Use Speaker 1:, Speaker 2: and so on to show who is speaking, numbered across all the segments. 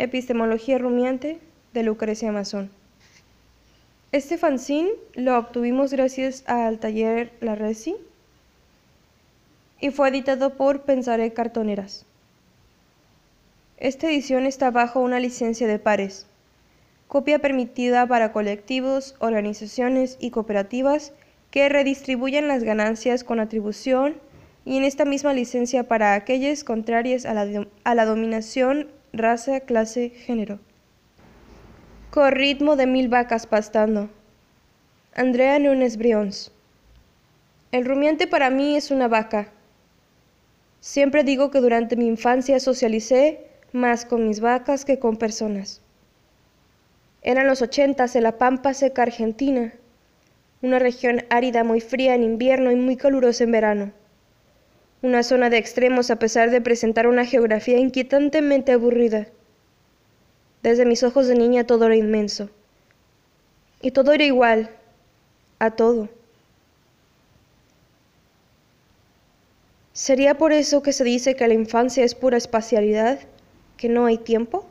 Speaker 1: Epistemología rumiante de Lucrecia Mazón. Este fanzine lo obtuvimos gracias al taller La Resi y fue editado por Pensaré Cartoneras. Esta edición está bajo una licencia de pares, copia permitida para colectivos, organizaciones y cooperativas que redistribuyen las ganancias con atribución y en esta misma licencia para aquellas contrarias a la dominación raza, clase, género. Con ritmo de mil vacas pastando. Andrea Nunes Brions. El rumiante para mí es una vaca. Siempre digo que durante mi infancia socialicé más con mis vacas que con personas. Eran los ochentas en la pampa seca argentina, una región árida muy fría en invierno y muy calurosa en verano una zona de extremos a pesar de presentar una geografía inquietantemente aburrida. Desde mis ojos de niña todo era inmenso. Y todo era igual, a todo. ¿Sería por eso que se dice que la infancia es pura espacialidad, que no hay tiempo?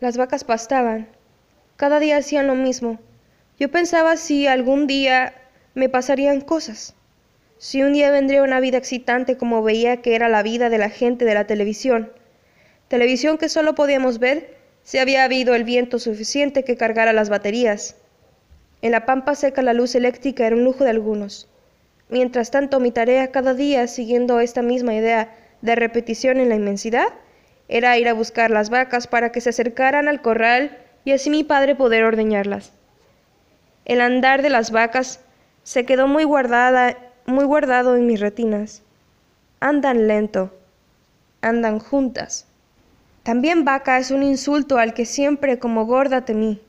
Speaker 1: Las vacas pastaban, cada día hacían lo mismo. Yo pensaba si algún día me pasarían cosas. Si un día vendría una vida excitante como veía que era la vida de la gente de la televisión, televisión que solo podíamos ver si había habido el viento suficiente que cargara las baterías. En la pampa seca la luz eléctrica era un lujo de algunos. Mientras tanto, mi tarea cada día, siguiendo esta misma idea de repetición en la inmensidad, era ir a buscar las vacas para que se acercaran al corral y así mi padre poder ordeñarlas. El andar de las vacas se quedó muy guardada muy guardado en mis retinas. Andan lento, andan juntas. También vaca es un insulto al que siempre como gorda temí.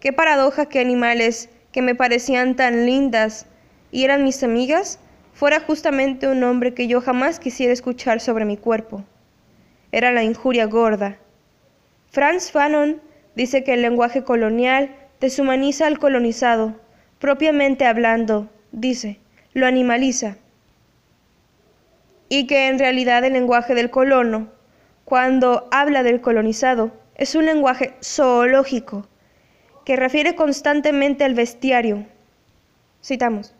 Speaker 1: Qué paradoja que animales que me parecían tan lindas y eran mis amigas, fuera justamente un nombre que yo jamás quisiera escuchar sobre mi cuerpo. Era la injuria gorda. Franz Fanon dice que el lenguaje colonial deshumaniza al colonizado, propiamente hablando, dice, lo animaliza. Y que en realidad el lenguaje del colono, cuando habla del colonizado, es un lenguaje zoológico que refiere constantemente al bestiario. Citamos,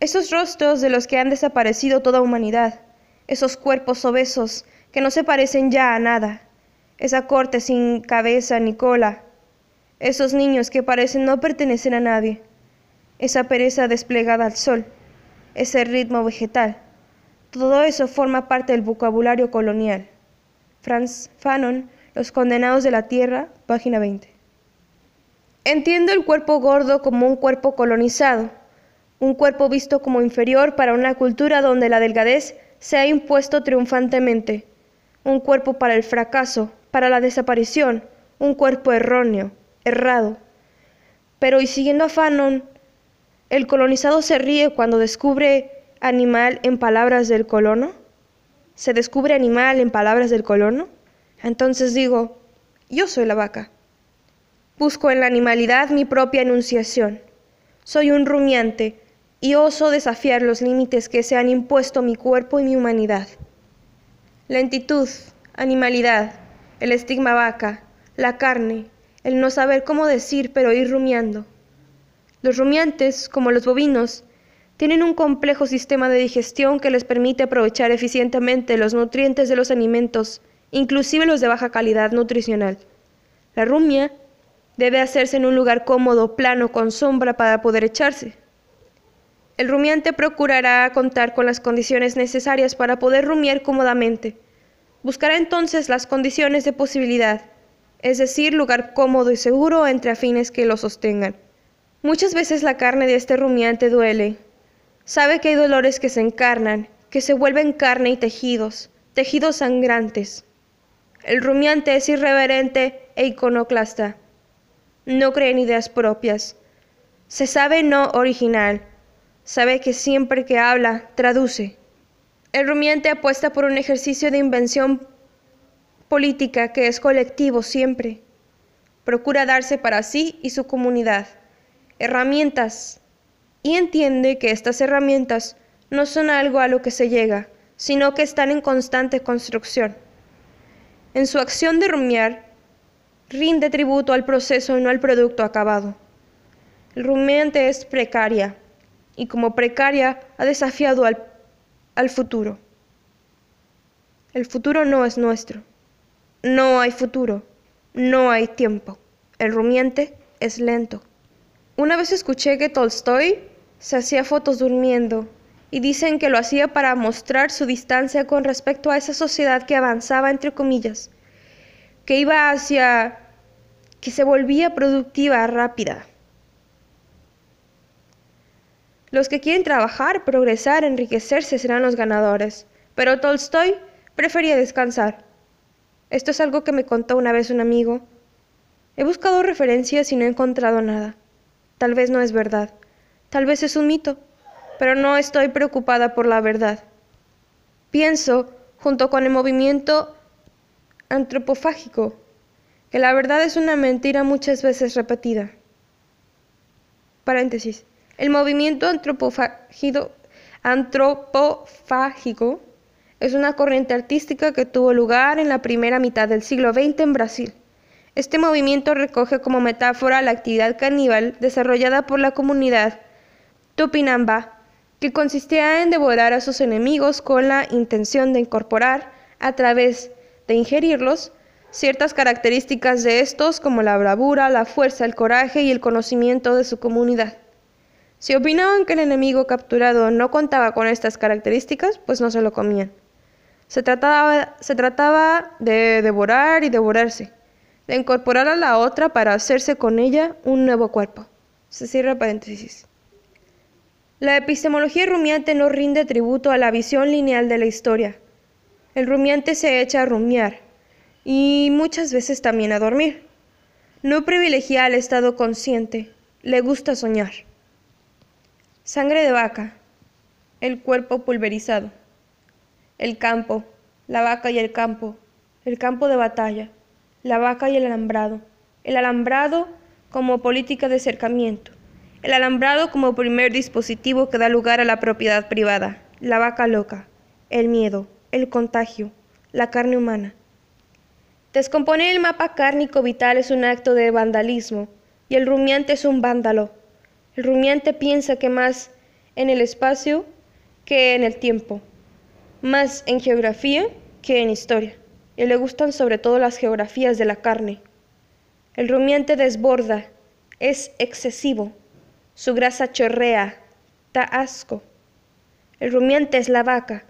Speaker 1: esos rostros de los que han desaparecido toda humanidad, esos cuerpos obesos que no se parecen ya a nada, esa corte sin cabeza ni cola, esos niños que parecen no pertenecer a nadie, esa pereza desplegada al sol ese ritmo vegetal. Todo eso forma parte del vocabulario colonial. Franz Fanon, Los condenados de la tierra, página 20. Entiendo el cuerpo gordo como un cuerpo colonizado, un cuerpo visto como inferior para una cultura donde la delgadez se ha impuesto triunfantemente, un cuerpo para el fracaso, para la desaparición, un cuerpo erróneo, errado. Pero y siguiendo a Fanon, ¿El colonizado se ríe cuando descubre animal en palabras del colono? ¿Se descubre animal en palabras del colono? Entonces digo, yo soy la vaca. Busco en la animalidad mi propia enunciación. Soy un rumiante y oso desafiar los límites que se han impuesto mi cuerpo y mi humanidad. Lentitud, animalidad, el estigma vaca, la carne, el no saber cómo decir pero ir rumiando. Los rumiantes, como los bovinos, tienen un complejo sistema de digestión que les permite aprovechar eficientemente los nutrientes de los alimentos, inclusive los de baja calidad nutricional. La rumia debe hacerse en un lugar cómodo, plano, con sombra para poder echarse. El rumiante procurará contar con las condiciones necesarias para poder rumiar cómodamente. Buscará entonces las condiciones de posibilidad, es decir, lugar cómodo y seguro entre afines que lo sostengan. Muchas veces la carne de este rumiante duele. Sabe que hay dolores que se encarnan, que se vuelven carne y tejidos, tejidos sangrantes. El rumiante es irreverente e iconoclasta. No cree en ideas propias. Se sabe no original. Sabe que siempre que habla, traduce. El rumiante apuesta por un ejercicio de invención política que es colectivo siempre. Procura darse para sí y su comunidad herramientas y entiende que estas herramientas no son algo a lo que se llega, sino que están en constante construcción. En su acción de rumiar, rinde tributo al proceso y no al producto acabado. El rumiante es precaria y como precaria ha desafiado al, al futuro. El futuro no es nuestro. No hay futuro. No hay tiempo. El rumiante es lento. Una vez escuché que Tolstoy se hacía fotos durmiendo y dicen que lo hacía para mostrar su distancia con respecto a esa sociedad que avanzaba entre comillas, que iba hacia que se volvía productiva rápida. Los que quieren trabajar, progresar, enriquecerse serán los ganadores, pero Tolstoy prefería descansar. Esto es algo que me contó una vez un amigo. He buscado referencias y no he encontrado nada. Tal vez no es verdad, tal vez es un mito, pero no estoy preocupada por la verdad. Pienso, junto con el movimiento antropofágico, que la verdad es una mentira muchas veces repetida. Paréntesis. El movimiento antropofágico es una corriente artística que tuvo lugar en la primera mitad del siglo XX en Brasil. Este movimiento recoge como metáfora la actividad caníbal desarrollada por la comunidad Tupinamba, que consistía en devorar a sus enemigos con la intención de incorporar, a través de ingerirlos, ciertas características de estos como la bravura, la fuerza, el coraje y el conocimiento de su comunidad. Si opinaban que el enemigo capturado no contaba con estas características, pues no se lo comían. Se trataba, se trataba de devorar y devorarse, de incorporar a la otra para hacerse con ella un nuevo cuerpo. Se cierra paréntesis. La epistemología rumiante no rinde tributo a la visión lineal de la historia. El rumiante se echa a rumiar, y muchas veces también a dormir. No privilegia el estado consciente, le gusta soñar. Sangre de vaca, el cuerpo pulverizado, el campo, la vaca y el campo, el campo de batalla, la vaca y el alambrado, el alambrado como política de acercamiento, el alambrado como primer dispositivo que da lugar a la propiedad privada, la vaca loca, el miedo, el contagio, la carne humana. Descomponer el mapa cárnico vital es un acto de vandalismo y el rumiante es un vándalo. El rumiante piensa que más en el espacio que en el tiempo, más en geografía que en historia. Y le gustan sobre todo las geografías de la carne. El rumiante desborda, es excesivo, su grasa chorrea, da asco. El rumiante es la vaca,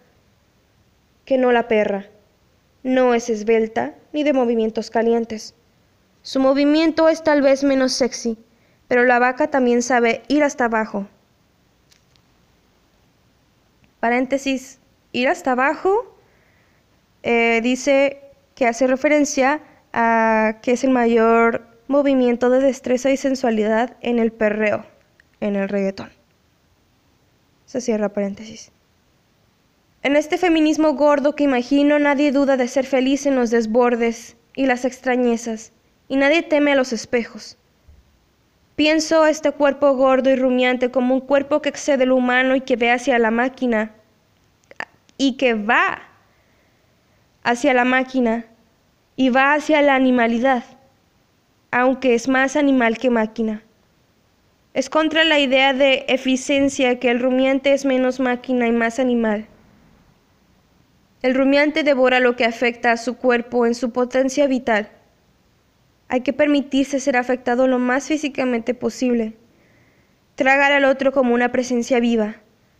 Speaker 1: que no la perra. No es esbelta ni de movimientos calientes. Su movimiento es tal vez menos sexy, pero la vaca también sabe ir hasta abajo. Paréntesis, ir hasta abajo eh, dice que hace referencia a que es el mayor movimiento de destreza y sensualidad en el perreo, en el reggaetón. Se cierra paréntesis. En este feminismo gordo que imagino nadie duda de ser feliz en los desbordes y las extrañezas, y nadie teme a los espejos. Pienso este cuerpo gordo y rumiante como un cuerpo que excede lo humano y que ve hacia la máquina, y que va hacia la máquina, y va hacia la animalidad, aunque es más animal que máquina. Es contra la idea de eficiencia que el rumiante es menos máquina y más animal. El rumiante devora lo que afecta a su cuerpo en su potencia vital. Hay que permitirse ser afectado lo más físicamente posible. Tragar al otro como una presencia viva.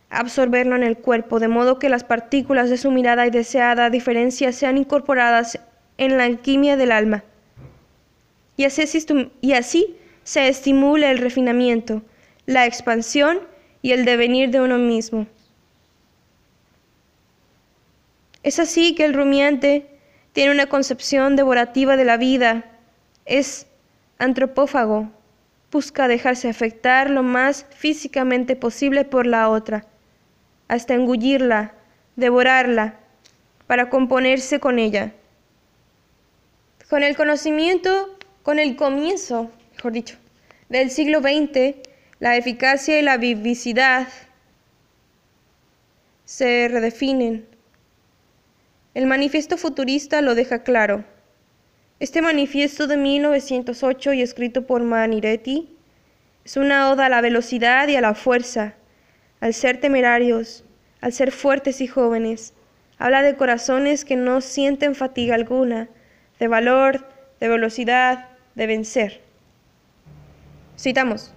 Speaker 1: Absorberlo en el cuerpo, de modo que las partículas de su mirada y deseada diferencia sean incorporadas en la alquimia del alma. Y así, y así se estimula el refinamiento, la expansión y el devenir de uno mismo. Es así que el rumiante tiene una concepción devorativa de la vida, es antropófago, busca dejarse afectar lo más físicamente posible por la otra, hasta engullirla, devorarla, para componerse con ella. Con el conocimiento, con el comienzo, mejor dicho, del siglo XX, la eficacia y la vivicidad se redefinen el manifiesto futurista lo deja claro. Este manifiesto de 1908 y escrito por Maniretti es una oda a la velocidad y a la fuerza, al ser temerarios, al ser fuertes y jóvenes. Habla de corazones que no sienten fatiga alguna, de valor, de velocidad, de vencer. Citamos.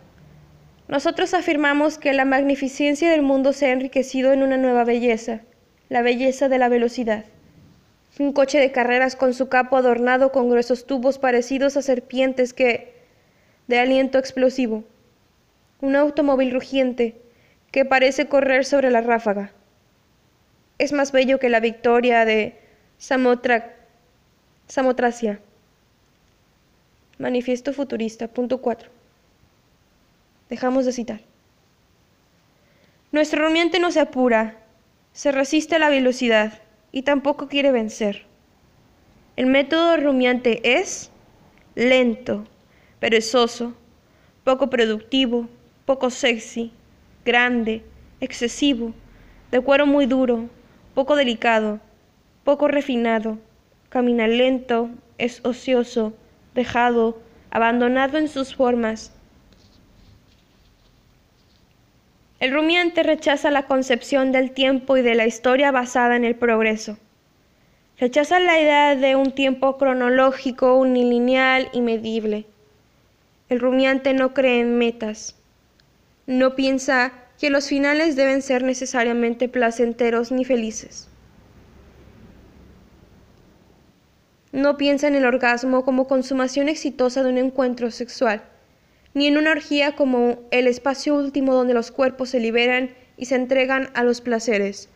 Speaker 1: Nosotros afirmamos que la magnificencia del mundo se ha enriquecido en una nueva belleza, la belleza de la velocidad. Un coche de carreras con su capo adornado con gruesos tubos parecidos a serpientes que... de aliento explosivo. Un automóvil rugiente que parece correr sobre la ráfaga. Es más bello que la victoria de Samotra... Samotracia. Manifiesto futurista, punto 4. Dejamos de citar. Nuestro rumiante no se apura, se resiste a la velocidad y tampoco quiere vencer. El método rumiante es lento, perezoso, poco productivo, poco sexy, grande, excesivo, de cuero muy duro, poco delicado, poco refinado, camina lento, es ocioso, dejado, abandonado en sus formas, El rumiante rechaza la concepción del tiempo y de la historia basada en el progreso. Rechaza la idea de un tiempo cronológico, unilineal y medible. El rumiante no cree en metas. No piensa que los finales deben ser necesariamente placenteros ni felices. No piensa en el orgasmo como consumación exitosa de un encuentro sexual ni en una orgía como el espacio último donde los cuerpos se liberan y se entregan a los placeres.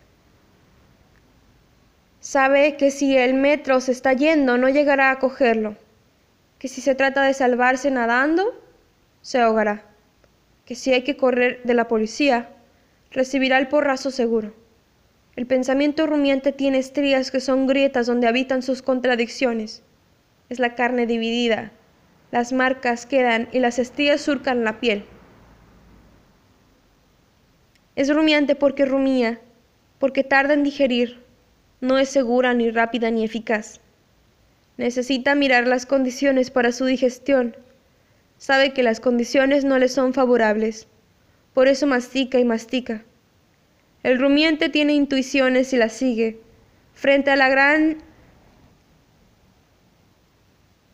Speaker 1: Sabe que si el metro se está yendo no llegará a cogerlo, que si se trata de salvarse nadando, se ahogará, que si hay que correr de la policía, recibirá el porrazo seguro. El pensamiento rumiante tiene estrías que son grietas donde habitan sus contradicciones. Es la carne dividida, las marcas quedan y las estrías surcan la piel. Es rumiante porque rumía, porque tarda en digerir, no es segura ni rápida ni eficaz. Necesita mirar las condiciones para su digestión. Sabe que las condiciones no le son favorables, por eso mastica y mastica. El rumiante tiene intuiciones y las sigue. Frente a la gran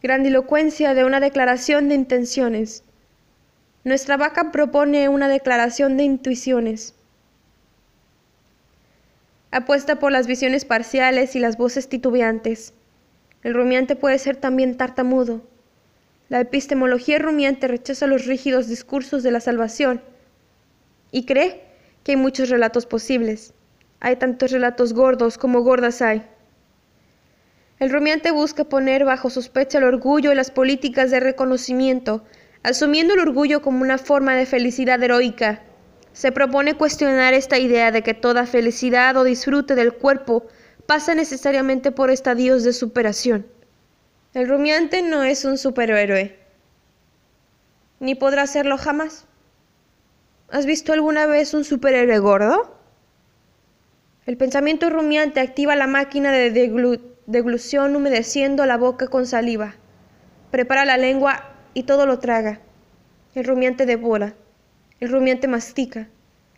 Speaker 1: grandilocuencia de una declaración de intenciones. Nuestra vaca propone una declaración de intuiciones. Apuesta por las visiones parciales y las voces titubeantes. El rumiante puede ser también tartamudo. La epistemología rumiante rechaza los rígidos discursos de la salvación y cree que hay muchos relatos posibles. Hay tantos relatos gordos como gordas hay. El rumiante busca poner bajo sospecha el orgullo y las políticas de reconocimiento, asumiendo el orgullo como una forma de felicidad heroica. Se propone cuestionar esta idea de que toda felicidad o disfrute del cuerpo pasa necesariamente por estadios de superación. El rumiante no es un superhéroe, ni podrá serlo jamás. ¿Has visto alguna vez un superhéroe gordo? El pensamiento rumiante activa la máquina de deglución humedeciendo la boca con saliva. Prepara la lengua y todo lo traga. El rumiante devora. El rumiante mastica.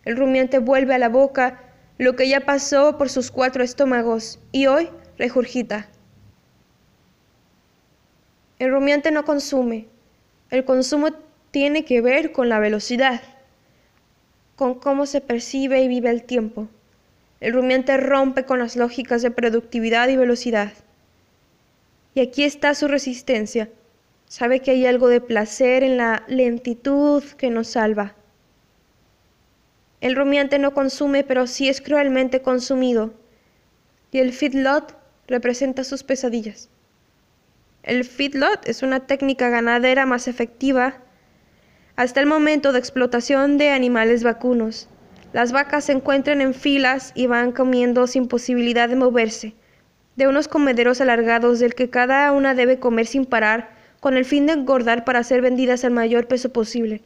Speaker 1: El rumiante vuelve a la boca lo que ya pasó por sus cuatro estómagos y hoy regurgita. El rumiante no consume. El consumo tiene que ver con la velocidad, con cómo se percibe y vive el tiempo. El rumiante rompe con las lógicas de productividad y velocidad. Y aquí está su resistencia. Sabe que hay algo de placer en la lentitud que nos salva. El rumiante no consume, pero sí es cruelmente consumido. Y el feedlot representa sus pesadillas. El feedlot es una técnica ganadera más efectiva hasta el momento de explotación de animales vacunos. Las vacas se encuentran en filas y van comiendo sin posibilidad de moverse, de unos comederos alargados del que cada una debe comer sin parar, con el fin de engordar para ser vendidas al mayor peso posible.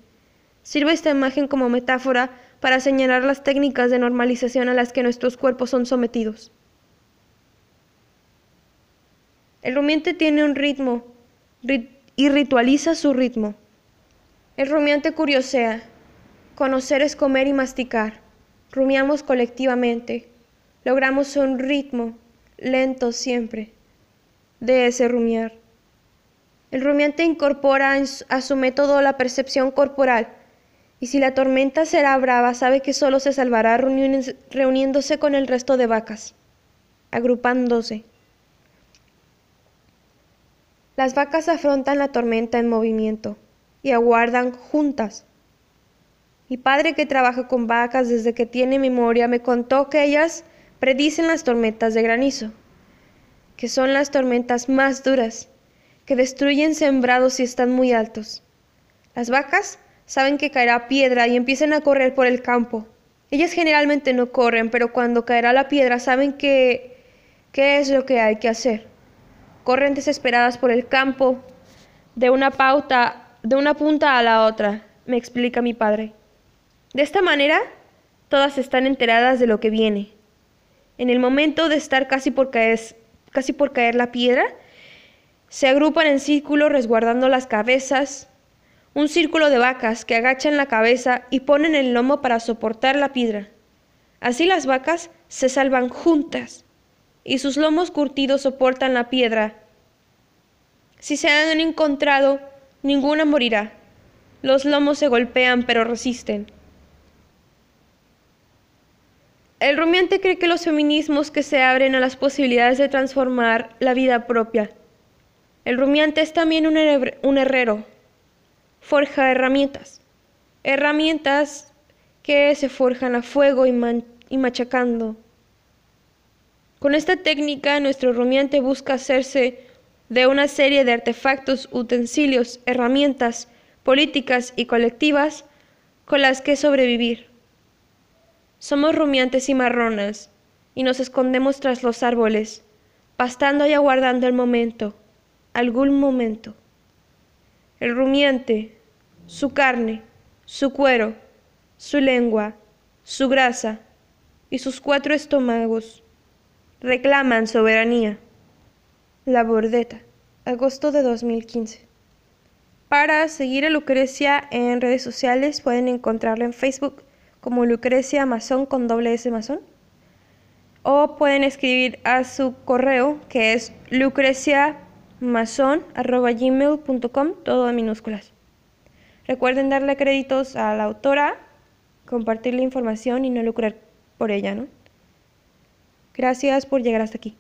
Speaker 1: Sirve esta imagen como metáfora para señalar las técnicas de normalización a las que nuestros cuerpos son sometidos. El rumiante tiene un ritmo y ritualiza su ritmo. El rumiante curiosea. Conocer es comer y masticar. Rumiamos colectivamente. Logramos un ritmo, lento siempre, de ese rumiar. El rumiante incorpora a su método la percepción corporal, y si la tormenta será brava, sabe que solo se salvará reuniéndose con el resto de vacas, agrupándose. Las vacas afrontan la tormenta en movimiento y aguardan juntas. Mi padre, que trabaja con vacas desde que tiene memoria, me contó que ellas predicen las tormentas de granizo, que son las tormentas más duras que destruyen sembrados y están muy altos. Las vacas saben que caerá piedra y empiezan a correr por el campo. Ellas generalmente no corren, pero cuando caerá la piedra saben que qué es lo que hay que hacer. Corren desesperadas por el campo, de una pauta, de una punta a la otra, me explica mi padre. De esta manera, todas están enteradas de lo que viene. En el momento de estar casi por caer, casi por caer la piedra, se agrupan en círculo resguardando las cabezas, un círculo de vacas que agachan la cabeza y ponen el lomo para soportar la piedra. Así las vacas se salvan juntas y sus lomos curtidos soportan la piedra. Si se han encontrado, ninguna morirá. Los lomos se golpean pero resisten. El rumiante cree que los feminismos que se abren a las posibilidades de transformar la vida propia el rumiante es también un, herrero. Forja herramientas. Herramientas que se forjan a fuego y, y machacando. Con esta técnica, nuestro rumiante busca hacerse de una serie de artefactos, utensilios, herramientas, políticas y colectivas con las que sobrevivir. Somos rumiantes y marronas, y nos escondemos tras los árboles, pastando y aguardando el momento algún momento. El rumiante, su carne, su cuero, su lengua, su grasa y sus cuatro estómagos reclaman soberanía. La Bordeta, agosto de 2015. Para seguir a Lucrecia en redes sociales pueden encontrarla en Facebook como Lucrecia Amazon con doble S Amazon o pueden escribir a su correo que es lucrecia mason.gmail.com, todo en minúsculas. Recuerden darle créditos a la autora, compartir la información y no lucrar por ella, ¿no? Gracias por llegar hasta aquí.